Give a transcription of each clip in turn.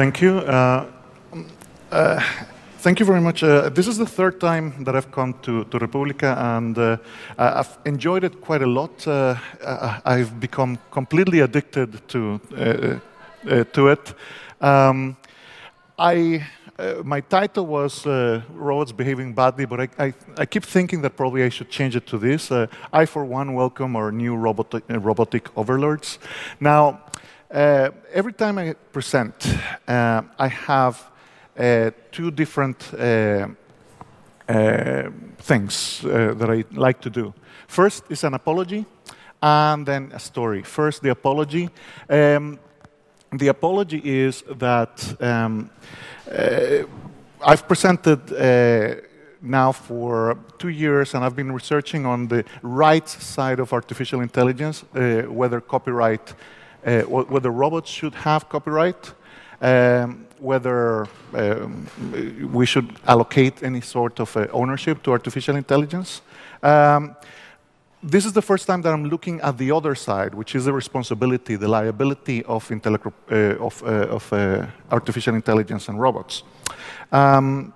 Thank you. Uh, uh, thank you very much. Uh, this is the third time that I've come to, to Republica, and uh, I've enjoyed it quite a lot. Uh, I've become completely addicted to, uh, to it. Um, I, my title was Robots Behaving Badly, but I, I, I, keep thinking that probably I should change it to this. I, for one, welcome our new robotic, robotic overlords. Now, uh, every time I present, uh, I have uh, two different uh, uh, things uh, that I like to do. First is an apology, and then a story. First, the apology. Um, the apology is that um, I've presented now for two years, and I've been researching on the right side of artificial intelligence, whether copyright uh, whether robots should have copyright, um, whether um, we should allocate any sort of uh, ownership to artificial intelligence. Um, this is the first time that I'm looking at the other side, which is the responsibility, the liability of, uh, of, uh, of uh, artificial intelligence and robots. Um,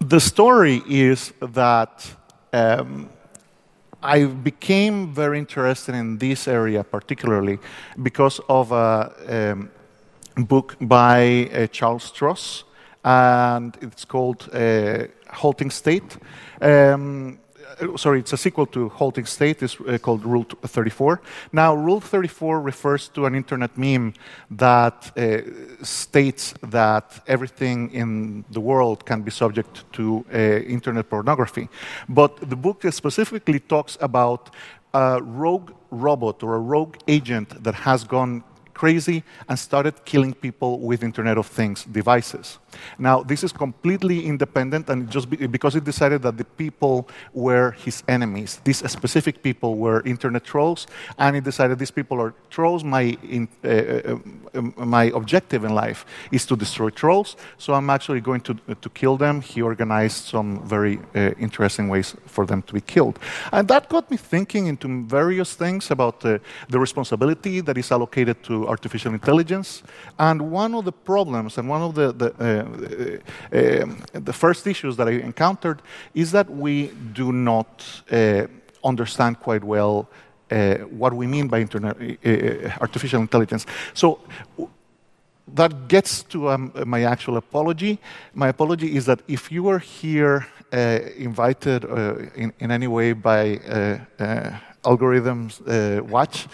the story is that um, I became very interested in this area particularly because of a um, book by uh, Charles Stross, and it's called uh, Halting State. Um, sorry, it's a sequel to Halting State. It's uh, called Rule 34. Now, Rule 34 refers to an internet meme that uh, states that everything in the world can be subject to uh, internet pornography. But the book specifically talks about a rogue robot or a rogue agent that has gone crazy and started killing people with Internet of Things devices. Now, this is completely independent, and just be, because it decided that the people were his enemies. These specific people were internet trolls, and it decided these people are trolls. My, in, uh, uh, um, my objective in life is to destroy trolls, so I'm actually going to, uh, to kill them. He organized some very uh, interesting ways for them to be killed. And that got me thinking into various things about uh, the responsibility that is allocated to artificial intelligence. And one of the problems and one of the, the the first issues that I encountered is that we do not uh, understand quite well what we mean by artificial intelligence. So that gets to um, my actual apology. My apology is that if you are here uh, invited uh, in, in, any way by uh, algorithms uh, watch.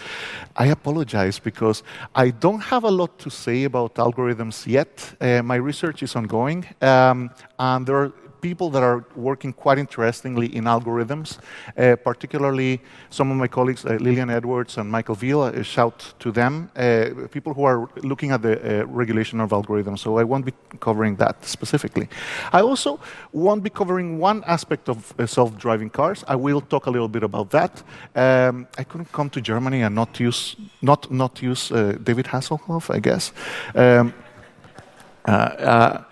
I apologize because I don't have a lot to say about algorithms yet. Uh, my research is ongoing, um, and there are people that are working quite interestingly in algorithms, uh, particularly some of my colleagues, uh, Lilian Edwards and Michael Veale, uh, shout to them, uh, people who are looking at the uh, regulation of algorithms. So I won't be covering that specifically. I also won't be covering one aspect of uh, self-driving cars. I will talk a little bit about that. Um, I couldn't come to Germany and not use, not, not use David Hasselhoff, I guess. Um, uh,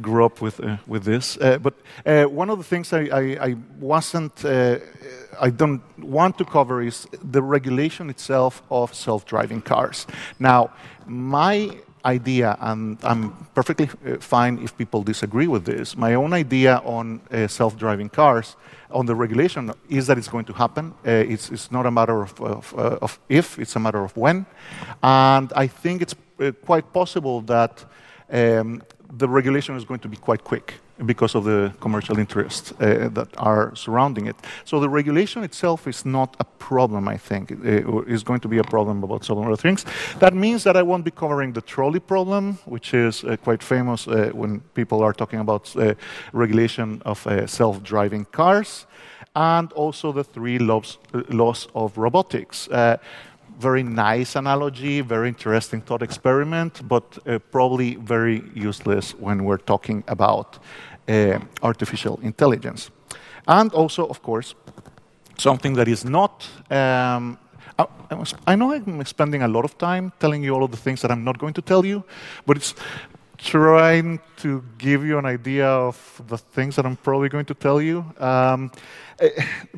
grew up with, uh, with this. Uh, but uh, one of the things I, I, I wasn't, uh, I don't want to cover is the regulation itself of self-driving cars. Now, my idea, and I'm perfectly uh, fine if people disagree with this, my own idea on self-driving cars, on the regulation, is that it's going to happen. It's, it's, not a matter of, of, of, if, it's a matter of when. And I think it's quite possible that um, the regulation is going to be quite quick because of the commercial interests uh, that are surrounding it. So the regulation itself is not a problem, I think. It is going to be a problem about some other things. That means that I won't be covering the trolley problem, which is uh, quite famous uh, when people are talking about uh, regulation of uh, self-driving cars, and also the three laws, uh, laws of robotics very nice analogy, very interesting thought experiment, but uh, probably very useless when we're talking about uh, artificial intelligence. And also, of course, something that is not. Um, I, I know I'm spending a lot of time telling you all of the things that I'm not going to tell you, but it's trying to give you an idea of the things that I'm probably going to tell you. Um, eh,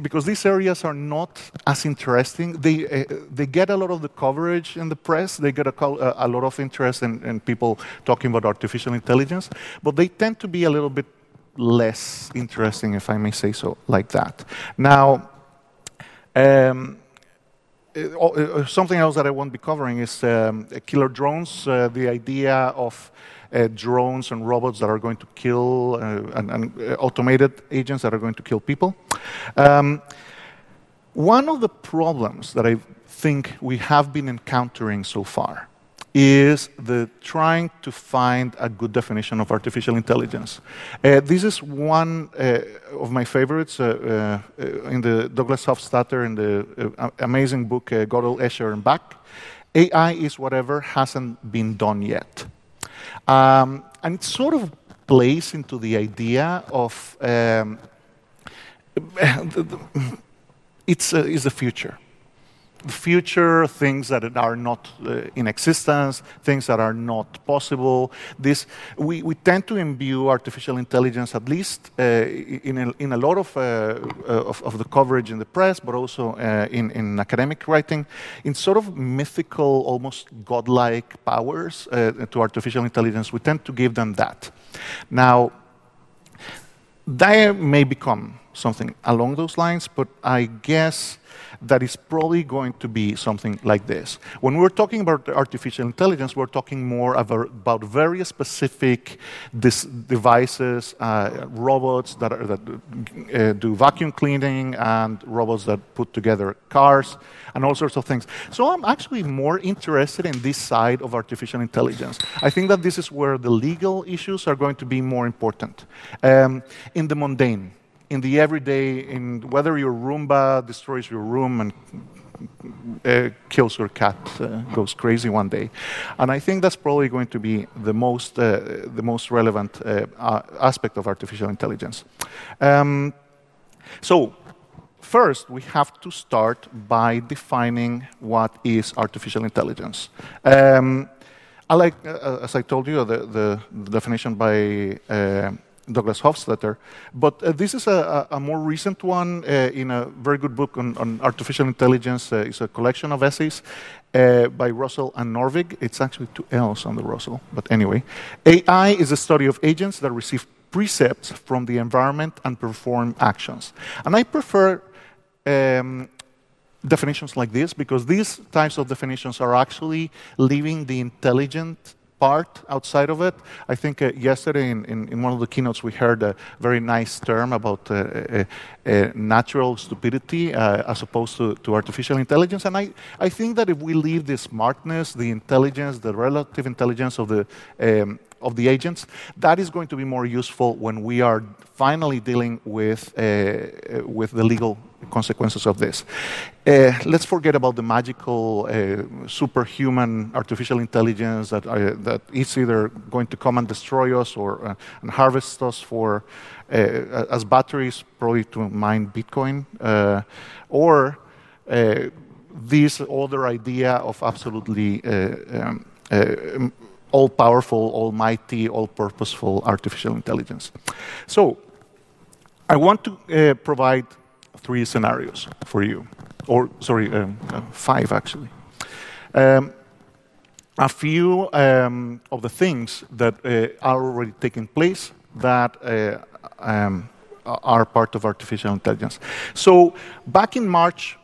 because these areas are not as interesting. They, uh, they get a lot of the coverage in the press, they get a, a lot of interest in, in, people talking about artificial intelligence, but they tend to be a little bit less interesting, if I may say so, like that. Now, um, something else that I won't be covering is um, killer drones, uh, the idea of uh, drones and robots that are going to kill, uh, and, and uh, automated agents that are going to kill people. Um, one of the problems that I think we have been encountering so far is the trying to find a good definition of artificial intelligence. Uh, this is one uh, of my favorites uh, uh in the Douglas Hofstadter in the amazing book Gödel, Escher, and Bach. AI is whatever hasn't been done yet. Um, and it sort of plays into the idea of um, it's, it's the future future, things that are not uh, in existence, things that are not possible. This, we, we tend to imbue artificial intelligence, at least uh, in, a, in a lot of, uh, uh of, of, the coverage in the press, but also uh, in, in academic writing, in sort of mythical, almost godlike powers to artificial intelligence. We tend to give them that. Now, they may become something along those lines, but I guess that is probably going to be something like this. When we're talking about artificial intelligence, we're talking more about very specific devices, uh, robots that, are, that uh, do vacuum cleaning, and robots that put together cars, and all sorts of things. So I'm actually more interested in this side of artificial intelligence. I think that this is where the legal issues are going to be more important. Um, in the mundane, in the everyday, in whether your Roomba destroys your room and uh, kills your cat, uh, goes crazy one day, and I think that's probably going to be the most uh, the most relevant uh, aspect of artificial intelligence. Um, so. First, we have to start by defining what is artificial intelligence. Um, I like, uh, as I told you, the, the, definition by uh, Douglas Hofstadter. But uh, this is a, a, more recent one uh, in a very good book on, on artificial intelligence. Uh, it's a collection of essays uh, by Russell and Norvig. It's actually two L's on the Russell, but anyway. AI is a study of agents that receive percepts from the environment and perform actions. And I prefer um, definitions like this because these types of definitions are actually leaving the intelligent part outside of it. I think uh, yesterday in, in, in, one of the keynotes we heard a very nice term about uh, uh, uh natural stupidity uh, as opposed to, to artificial intelligence. And I, I think that if we leave the smartness, the intelligence, the relative intelligence of the um, of the agents, that is going to be more useful when we are finally dealing with, with the legal consequences of this. Uh, let's forget about the magical, uh, superhuman artificial intelligence that, uh, that is either going to come and destroy us or uh, and harvest us for uh, as batteries, probably to mine Bitcoin, uh, or this other idea of absolutely um, all powerful, almighty, all purposeful artificial intelligence. So, I want to provide three scenarios for you, or sorry, um, uh, five actually. Um, a few um, of the things that uh, are already taking place that uh, um, are part of artificial intelligence. So, back in March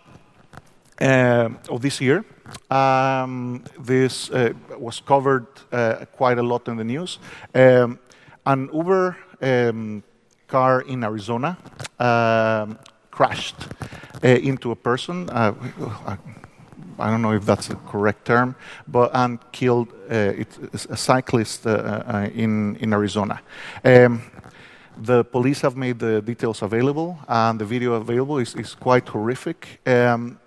uh, of this year, um, this uh, was covered uh, quite a lot in the news. Um, an Uber um, car in Arizona um, crashed uh, into a person. Uh, I don't know if that's the correct term, but and killed uh, a cyclist in in Arizona. Um, the police have made the details available, and the video available is, is quite horrific. Um,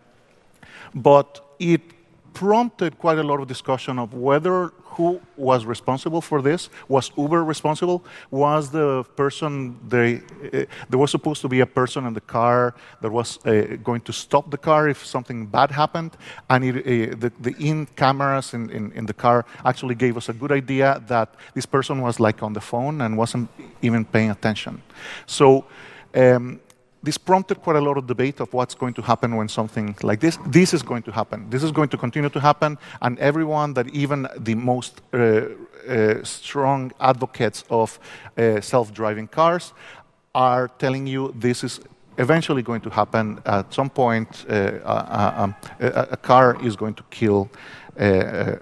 but it prompted quite a lot of discussion of whether who was responsible for this. Was Uber responsible? Was the person they, uh, there was supposed to be a person in the car that was uh, going to stop the car if something bad happened, and it, uh, the, the, in cameras in, in, in, the car actually gave us a good idea that this person was like on the phone and wasn't even paying attention. So. Um, this prompted quite a lot of debate of what's going to happen when something like this. This is going to happen. This is going to continue to happen, and everyone that even the most uh, uh, strong advocates of uh, self-driving cars are telling you this is eventually going to happen. At some point, uh, uh, um, a, a, car is going to kill uh,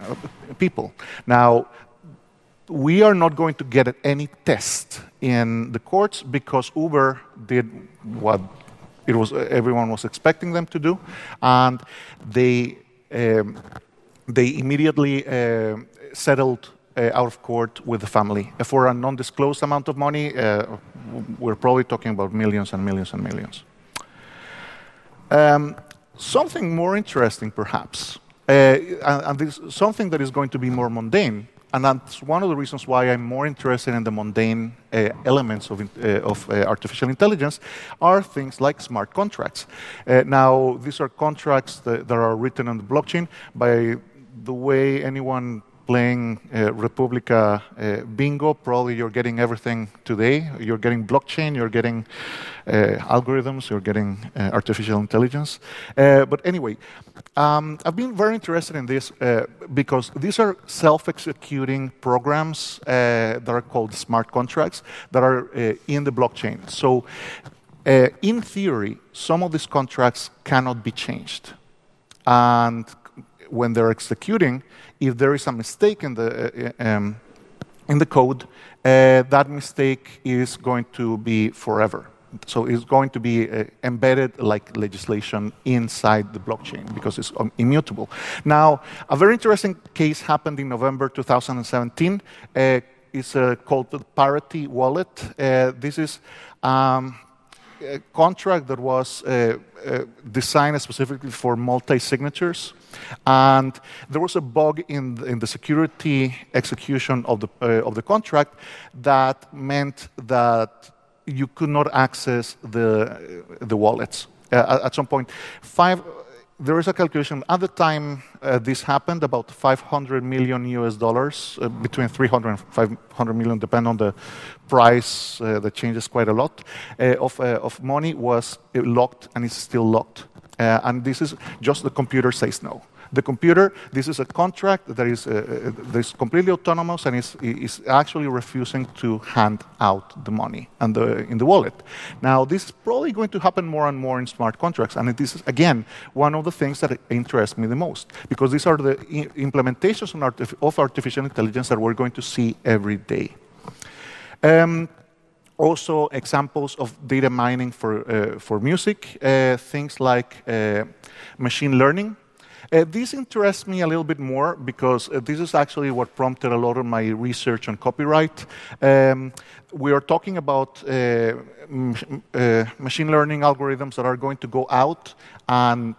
people. Now we are not going to get any test in the courts because Uber did what it was everyone was expecting them to do, and they um, they immediately uh, settled uh, out of court with the family for a non-disclosed amount of money. Uh, we're probably talking about millions and millions and millions. Um, something more interesting, perhaps, uh, and, and this, something that is going to be more mundane and that's one of the reasons why I'm more interested in the mundane uh, elements of, uh, of uh, artificial intelligence are things like smart contracts. Uh, now, these are contracts that, that, are written on the blockchain by the way anyone playing uh, Republica uh, bingo, probably you're getting everything today. You're getting blockchain, you're getting uh, algorithms, you're getting uh, artificial intelligence. Uh, but anyway, um, I've been very interested in this because these are self-executing programs that are called smart contracts that are in the blockchain. So in theory, some of these contracts cannot be changed. And when they're executing, if there is a mistake in the, uh, um, in the code, uh, that mistake is going to be forever. So it's going to be uh, embedded like legislation inside the blockchain because it's um, immutable. Now, a very interesting case happened in November 2017. Uh, it's uh, called the Parity Wallet. Uh, this is um, a contract that was uh, uh, designed specifically for multi-signatures. And there was a bug in the, in the security execution of the, uh, of the contract that meant that you could not access the, the wallets. Uh, at some point, five, there is a calculation. At the time uh, this happened, about 500 million US dollars, uh, between 300 and 500 million, depending on the price uh, that changes quite a lot, uh, of, uh, of money was locked and is still locked. Uh, and this is just the computer says no. The computer, this is a contract that is, uh, that is completely autonomous and is, is actually refusing to hand out the money and the, in the wallet. Now, this is probably going to happen more and more in smart contracts, and this is, again, one of the things that interests me the most, because these are the implementations of artificial intelligence that we're going to see every day. Um, also examples of data mining for, uh, for music, uh, things like uh, machine learning. Uh, this interests me a little bit more because uh, this is actually what prompted a lot of my research on copyright. Um, we are talking about uh, machine learning algorithms that are going to go out and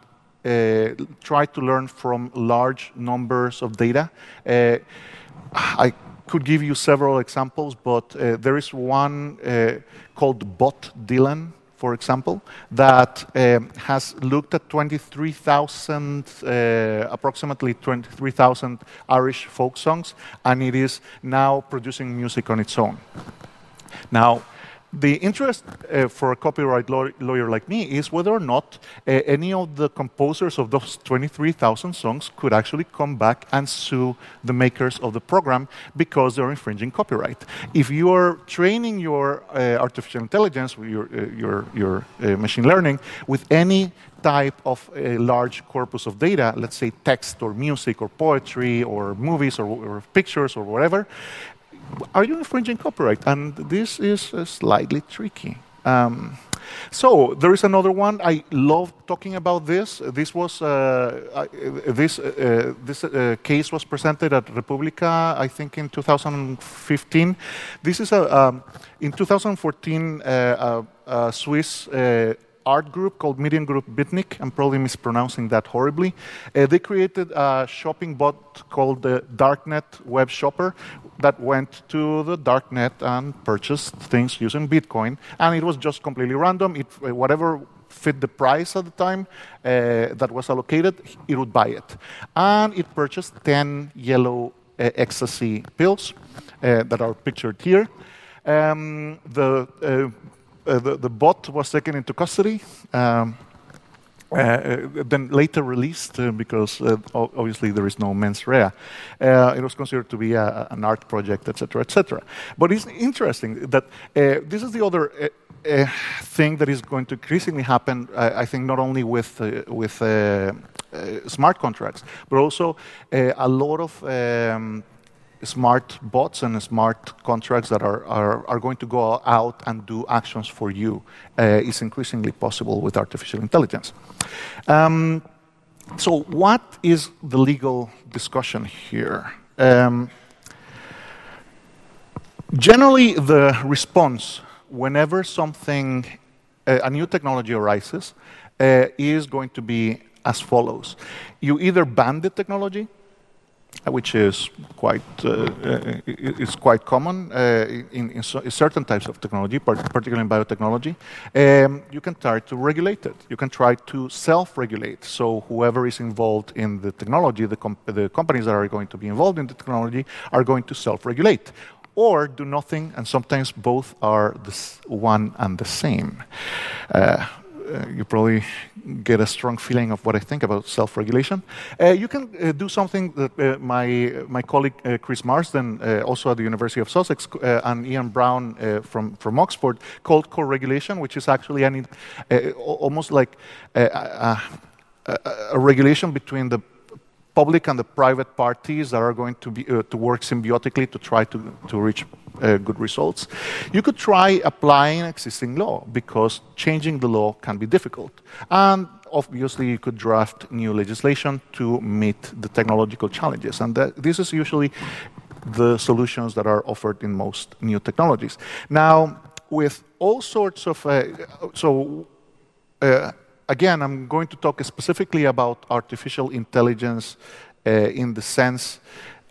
try to learn from large numbers of data. I could give you several examples, but uh, there is one uh, called Bot Dylan, for example, that um, has looked at 23,000, uh, approximately 23,000 Irish folk songs, and it is now producing music on its own. Now, the interest uh, for a copyright law lawyer like me is whether or not uh, any of the composers of those 23,000 songs could actually come back and sue the makers of the program because they're infringing copyright. If you are training your uh, artificial intelligence, your, uh, your, your uh, machine learning, with any type of a large corpus of data, let's say text or music or poetry or movies or, or pictures or whatever, are you infringing copyright? And this is uh, slightly tricky. Um, so there is another one. I love talking about this. This was uh, this uh, this uh, case was presented at Republica, I think, in 2015. This is a um, in 2014 uh, a, a, Swiss uh, art group called Mediengruppe Bitnik. I'm probably mispronouncing that horribly. Uh, they created a shopping bot called the Darknet Web Shopper that went to the darknet and purchased things using Bitcoin, and it was just completely random. It, uh, whatever fit the price at the time uh, that was allocated, it would buy it. And it purchased 10 yellow uh, ecstasy pills uh, that are pictured here. Um, the, uh, uh, the, the, bot was taken into custody. Um, Uh, uh, then later released uh, because uh, obviously there is no mens rea. Uh, it was considered to be a, an art project, etc., etc. But it's interesting that uh, this is the other thing that is going to increasingly happen. I think not only with with smart contracts, but also a lot of um, smart bots and smart contracts that are, are, are, going to go out and do actions for you uh, is increasingly possible with artificial intelligence. Um, so, what is the legal discussion here? Um, generally, the response whenever something, uh, a new technology arises, uh, is going to be as follows. You either ban the technology, which is quite uh, uh, is quite common uh, in, in, so, in, certain types of technology, particularly in biotechnology. Um, you can try to regulate it. You can try to self-regulate. So whoever is involved in the technology, the, comp the companies that are going to be involved in the technology, are going to self-regulate or do nothing, and sometimes both are the one and the same. Uh, uh, you probably get a strong feeling of what I think about self-regulation. Uh, you can uh, do something that uh, my my colleague uh, Chris Marsden, uh, also at the University of Sussex, and Ian Brown from from Oxford, called co-regulation, which is actually an, almost like a, a, a regulation between the public and the private parties that are going to, be, to work symbiotically to try to, to reach uh, good results. You could try applying existing law because changing the law can be difficult. And obviously, you could draft new legislation to meet the technological challenges. And that, this is usually the solutions that are offered in most new technologies. Now, with all sorts of, uh, so uh, again, I'm going to talk specifically about artificial intelligence uh, in the sense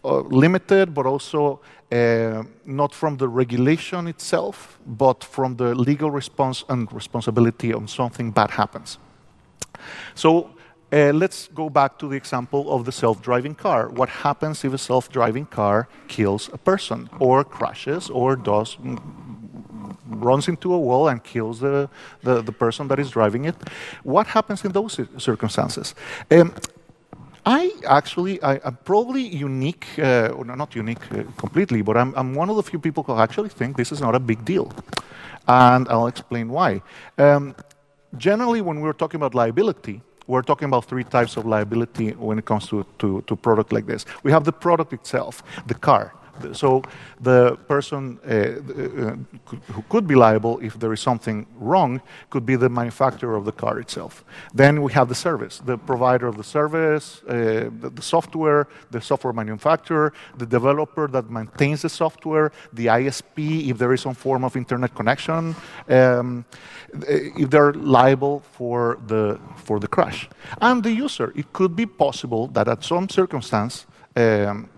uh, limited, but also uh, not from the regulation itself, but from the legal response and responsibility on something bad happens. So uh, let's go back to the example of the self-driving car. What happens if a self-driving car kills a person, or crashes, or does runs into a wall and kills the, the, the person that is driving it. What happens in those circumstances? Um, I actually, I, am probably unique, uh, not unique uh, completely, but I'm, I'm, one of the few people who actually think this is not a big deal. And I'll explain why. Um, generally, when we're talking about liability, we're talking about three types of liability when it comes to, to, to product like this. We have the product itself, the car. So the person uh, uh, who could be liable if there is something wrong could be the manufacturer of the car itself. Then we have the service, the provider of the service, uh, the, the, software, the software manufacturer, the developer that maintains the software, the ISP if there is some form of internet connection, um, if they're liable for the, for the crash. And the user, it could be possible that at some circumstance, um,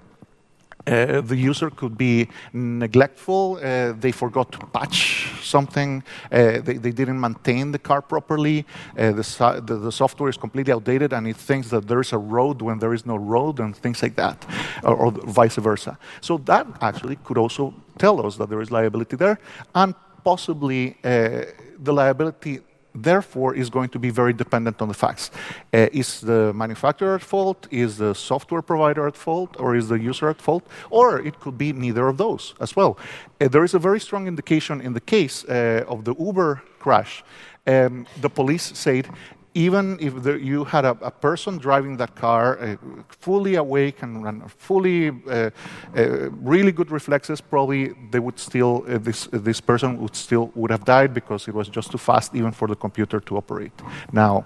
uh, the user could be neglectful, uh, they forgot to patch something, uh, they, they, didn't maintain the car properly, uh, the, the, the, software is completely outdated and it thinks that there is a road when there is no road and things like that, or, or vice versa. So that actually could also tell us that there is liability there, and possibly uh, the liability therefore is going to be very dependent on the facts. Uh, is the manufacturer at fault? Is the software provider at fault? Or is the user at fault? Or it could be neither of those as well. Uh, there is a very strong indication in the case uh, of the Uber crash. Um, the police said even if you had a, a, person driving that car, uh, fully awake and, and fully uh, uh, really good reflexes, probably they would still uh, this this person would still would have died because it was just too fast even for the computer to operate. Now.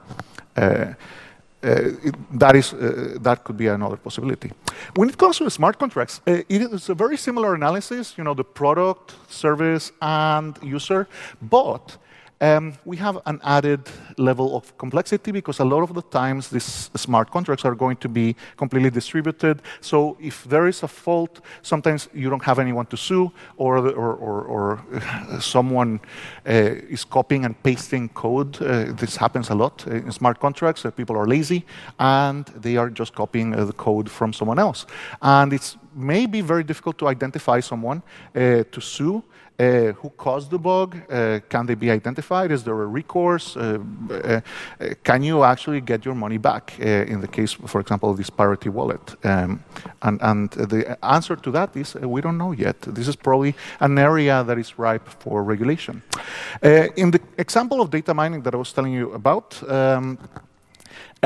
Uh, uh, it, that is that could be another possibility. When it comes to smart contracts, it is a very similar analysis. You know, the product, service, and user, but um, we have an added level of complexity because a lot of the times these smart contracts are going to be completely distributed. So if there is a fault, sometimes you don't have anyone to sue, or, or, or, or someone uh, is copying and pasting code. Uh, this happens a lot in smart contracts. Uh, people are lazy and they are just copying uh, the code from someone else. And it's maybe very difficult to identify someone uh, to sue uh, who caused the bug? Uh, can they be identified? Is there a recourse? Uh, uh can you actually get your money back uh, in the case, for example, of this Parity wallet? Um, and, and, the answer to that is uh, we don't know yet. This is probably an area that is ripe for regulation. in the example of data mining that I was telling you about, um,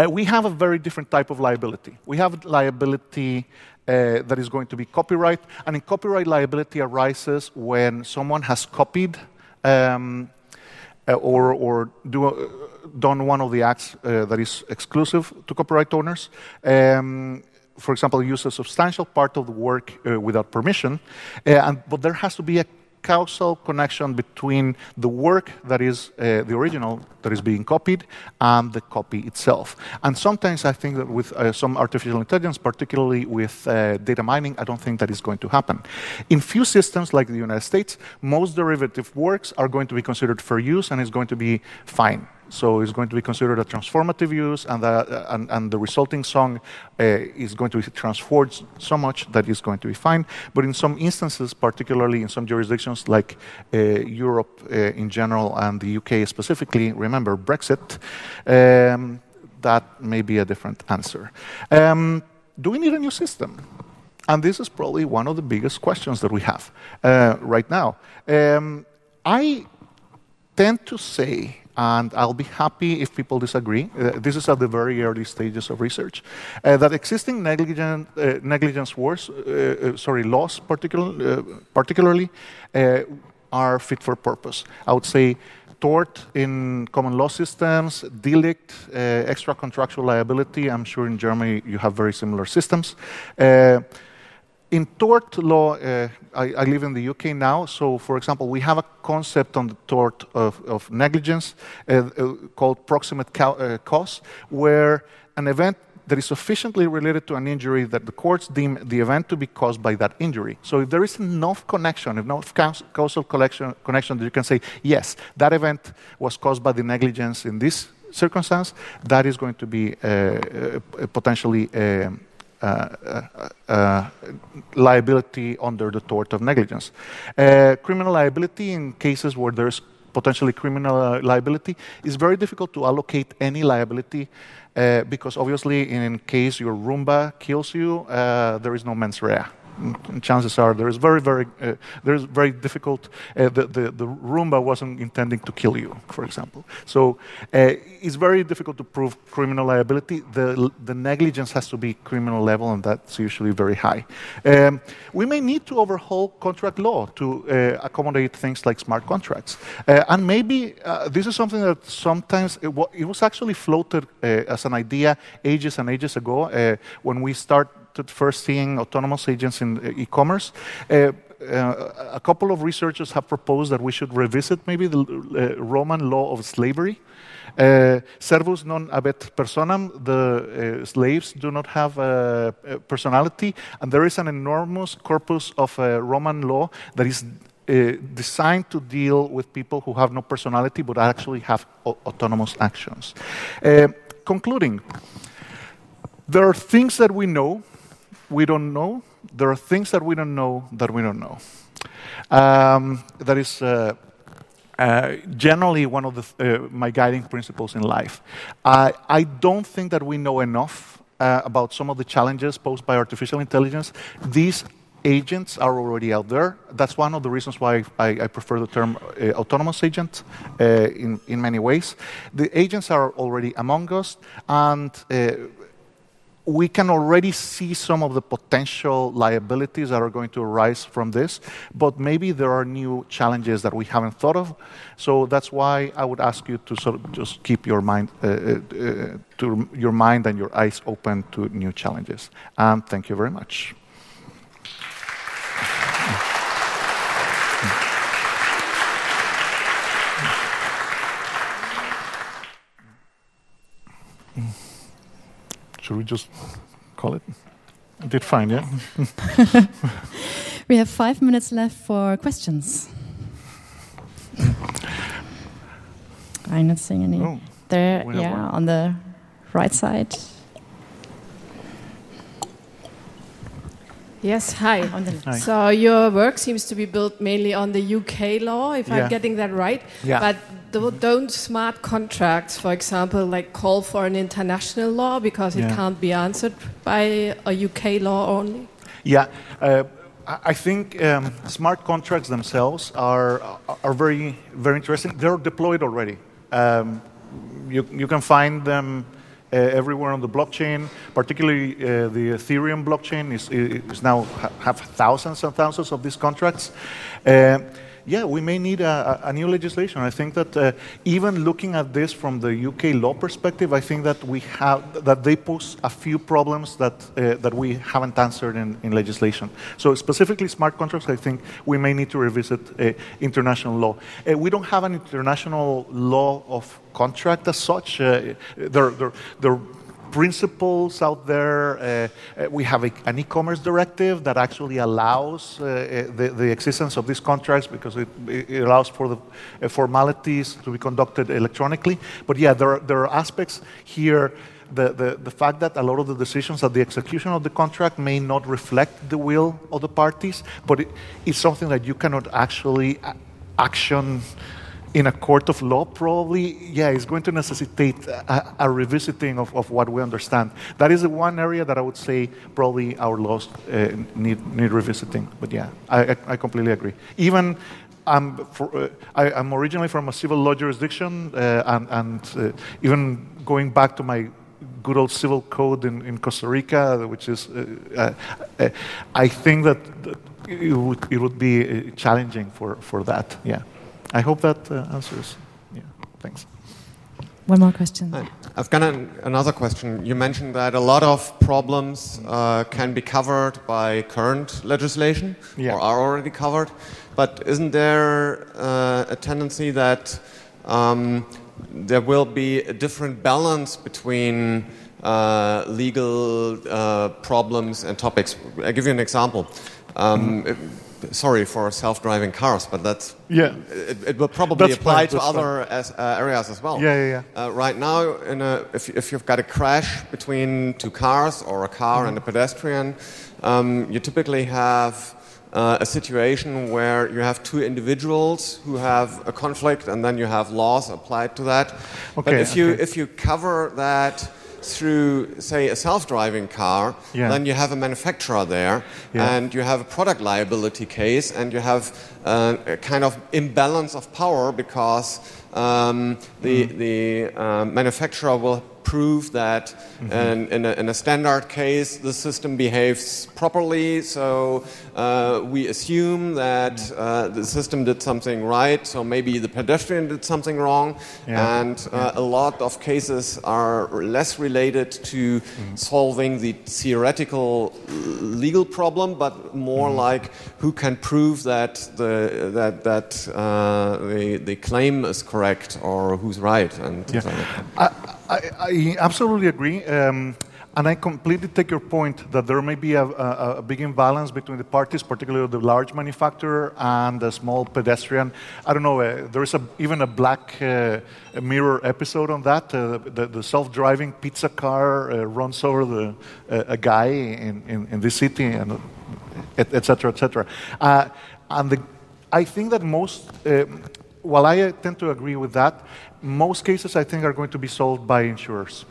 we have a very different type of liability. We have liability uh, that is going to be copyright. And in copyright liability arises when someone has copied um, uh, or, or do, uh, done one of the acts uh, that is exclusive to copyright owners. Um, for example, use a substantial part of the work uh, without permission, uh, and, but there has to be a causal connection between the work that is uh, the original that is being copied and the copy itself. And sometimes I think that with uh, some artificial intelligence, particularly with uh, data mining, I don't think that is going to happen. In few systems like the United States, most derivative works are going to be considered fair use and is going to be fine. So it's going to be considered a transformative use, and the, and, and, the resulting song uh, is going to be transformed so much that it's going to be fine. But in some instances, particularly in some jurisdictions like uh, Europe uh, in general and the UK specifically, remember Brexit, um, that may be a different answer. Um, do we need a new system? And this is probably one of the biggest questions that we have uh, right now. Um, I tend to say and I'll be happy if people disagree. Uh, this is at the very early stages of research. Uh, that existing negligent, uh, negligence wars, uh, uh, sorry, laws particular, uh, particularly, are fit for purpose. I would say tort in common law systems, delict, extra contractual liability. I'm sure in Germany you have very similar systems in tort law, uh, I, I, live in the UK now, so for example, we have a concept on the tort of, of negligence uh, uh, called proximate uh, cause, where an event that is sufficiently related to an injury that the courts deem the event to be caused by that injury. So if there is enough connection, enough causal connection, connection that you can say, yes, that event was caused by the negligence in this circumstance, that is going to be uh, uh, potentially uh, liability under the tort of negligence. Uh, criminal liability in cases where there's potentially criminal liability is very difficult to allocate any liability uh, because obviously in case your Roomba kills you, uh, there is no mens rea chances are there is very, very, uh, there is very difficult. Uh, the, the, the Roomba wasn't intending to kill you, for example. So uh, it's very difficult to prove criminal liability. The, the negligence has to be criminal level, and that's usually very high. Um, we may need to overhaul contract law to uh, accommodate things like smart contracts. Uh, and maybe this is something that sometimes it, it was actually floated as an idea ages and ages ago when we start first seeing autonomous agents in uh, e-commerce. Uh, uh, a couple of researchers have proposed that we should revisit maybe the uh, Roman law of slavery. Uh, servus non habet personam, the uh, slaves do not have personality, and there is an enormous corpus of Roman law that is designed to deal with people who have no personality but actually have autonomous actions. concluding, there are things that we know we don't know. There are things that we don't know that we don't know. Um, that is uh, uh, generally one of the, uh, my guiding principles in life. I, I don't think that we know enough uh, about some of the challenges posed by artificial intelligence. These agents are already out there. That's one of the reasons why I, I prefer the term uh, autonomous agent uh, in, in many ways. The agents are already among us, and uh, we can already see some of the potential liabilities that are going to arise from this, but maybe there are new challenges that we haven't thought of. So that's why I would ask you to sort of just keep your mind, uh, uh, to your mind and your eyes open to new challenges. And thank you very much. Should we just call it? I did fine, yeah? we have five minutes left for questions. I'm not seeing any. Oh, there, yeah, on the right side. Yes, hi. hi. So your work seems to be built mainly on the UK law, if yeah. I'm getting that right. Yeah. But don't smart contracts, for example, like call for an international law because it yeah. can't be answered by a UK law only? Yeah. Uh, I think um, smart contracts themselves are, are very, very interesting. They're deployed already. Um, you, you can find them uh, everywhere on the blockchain, particularly uh, the Ethereum blockchain is, is now ha have thousands and thousands of these contracts. Yeah, we may need a, a new legislation. I think that uh, even looking at this from the UK law perspective, I think that we have that they pose a few problems that uh, that we haven't answered in, in, legislation. So specifically smart contracts, I think we may need to revisit uh, international law. Uh, we don't have an international law of contract as such. Uh, there, there, there principles out there. Uh, uh, we have a, an e-commerce directive that actually allows uh, uh the, the, existence of these contracts because it, it allows for the uh, formalities to be conducted electronically. But yeah, there are, there are aspects here the, the, the, fact that a lot of the decisions at the execution of the contract may not reflect the will of the parties, but it, it's something that you cannot actually action in a court of law, probably, yeah, it's going to necessitate a, a revisiting of, of, what we understand. That is the one area that I would say probably our laws uh, need, need revisiting. But yeah, I, I completely agree. Even I'm, for, uh, I, am originally from a civil law jurisdiction, uh, and, and uh, even going back to my good old civil code in, in Costa Rica, which is, uh, uh, I think that it would, it would be challenging for, for that, yeah. I hope that uh, answers. Yeah, thanks. One more question. I've got an, another question. You mentioned that a lot of problems uh, can be covered by current legislation yeah. or are already covered. But isn't there uh, a tendency that um, there will be a different balance between uh, legal uh, problems and topics? I'll give you an example. Um, mm sorry for self-driving cars, but that's yeah. It, it will probably that's apply fine, to other as, uh, areas as well. Yeah, yeah, yeah. Uh, right now, a, if, if you've got a crash between two cars or a car mm-hmm. and a pedestrian, um, you typically have uh, a situation where you have two individuals who have a conflict, and then you have laws applied to that. Okay, but if you if you cover that through, say, a self driving car, yeah. then you have a manufacturer there yeah. and you have a product liability case and you have uh, a kind of imbalance of power because um, the, mm. the uh, manufacturer will prove that mm-hmm. in, in, a, in, a, standard case the system behaves properly. So uh, we assume that uh, the system did something right. So maybe the pedestrian did something wrong. Yeah. And uh, yeah. a lot of cases are less related to mm-hmm. solving the theoretical legal problem, but more mm-hmm. like who can prove that the that that uh, the the claim is correct or who's right and. Yeah. I, I, I absolutely agree. Um, and I completely take your point that there may be a, a, a, big imbalance between the parties, particularly the large manufacturer and the small pedestrian. I don't know, uh, there is a, even a black uh, mirror episode on that. Uh, the, the self driving pizza car uh, runs over the, uh, a guy in, in, in, this city, and et cetera, et cetera. Uh, and the, I think that most, while I tend to agree with that, most cases I think are going to be solved by insurers.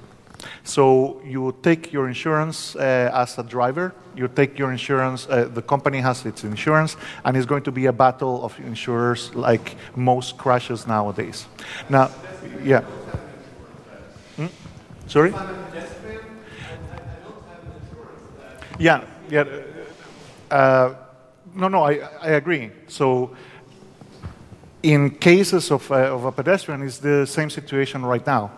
So you take your insurance uh, as a driver, you take your insurance, uh, the company has its insurance, and it's going to be a battle of insurers like most crashes nowadays. Now, yeah. Hmm? Sorry? Yeah, yeah. Uh, no, no, I, I agree. So in cases of, uh, of a pedestrian, it's the same situation right now.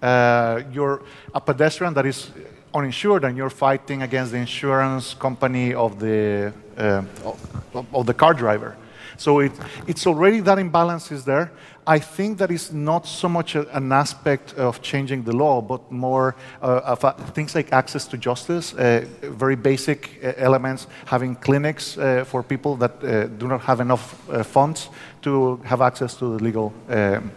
Uh, you're a pedestrian that is uninsured and you're fighting against the insurance company of the, uh, of, of, the car driver. So it, it's already that imbalance is there. I think that is not so much a, an aspect of changing the law, but more uh, of uh, things like access to justice, uh, very basic uh, elements, having clinics uh, for people that do not have enough funds to have access to the legal. Um,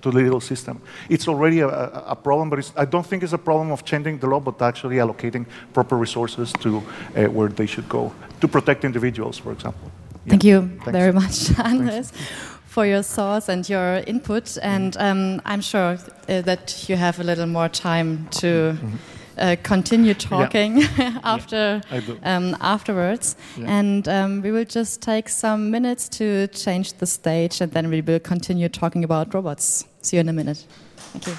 to the legal system. It's already a, a problem, but I don't think it's a problem of changing the law, but actually allocating proper resources to where they should go to protect individuals, for example. Thank you Thanks. very much, Hannes, for your thoughts and your input. Mm-hmm. And um, I'm sure uh, that you have a little more time to mm-hmm. uh, continue talking yeah. after yeah, um, afterwards. And um, we will just take some minutes to change the stage, and then we will continue talking about robots. See you in a minute. Thank you.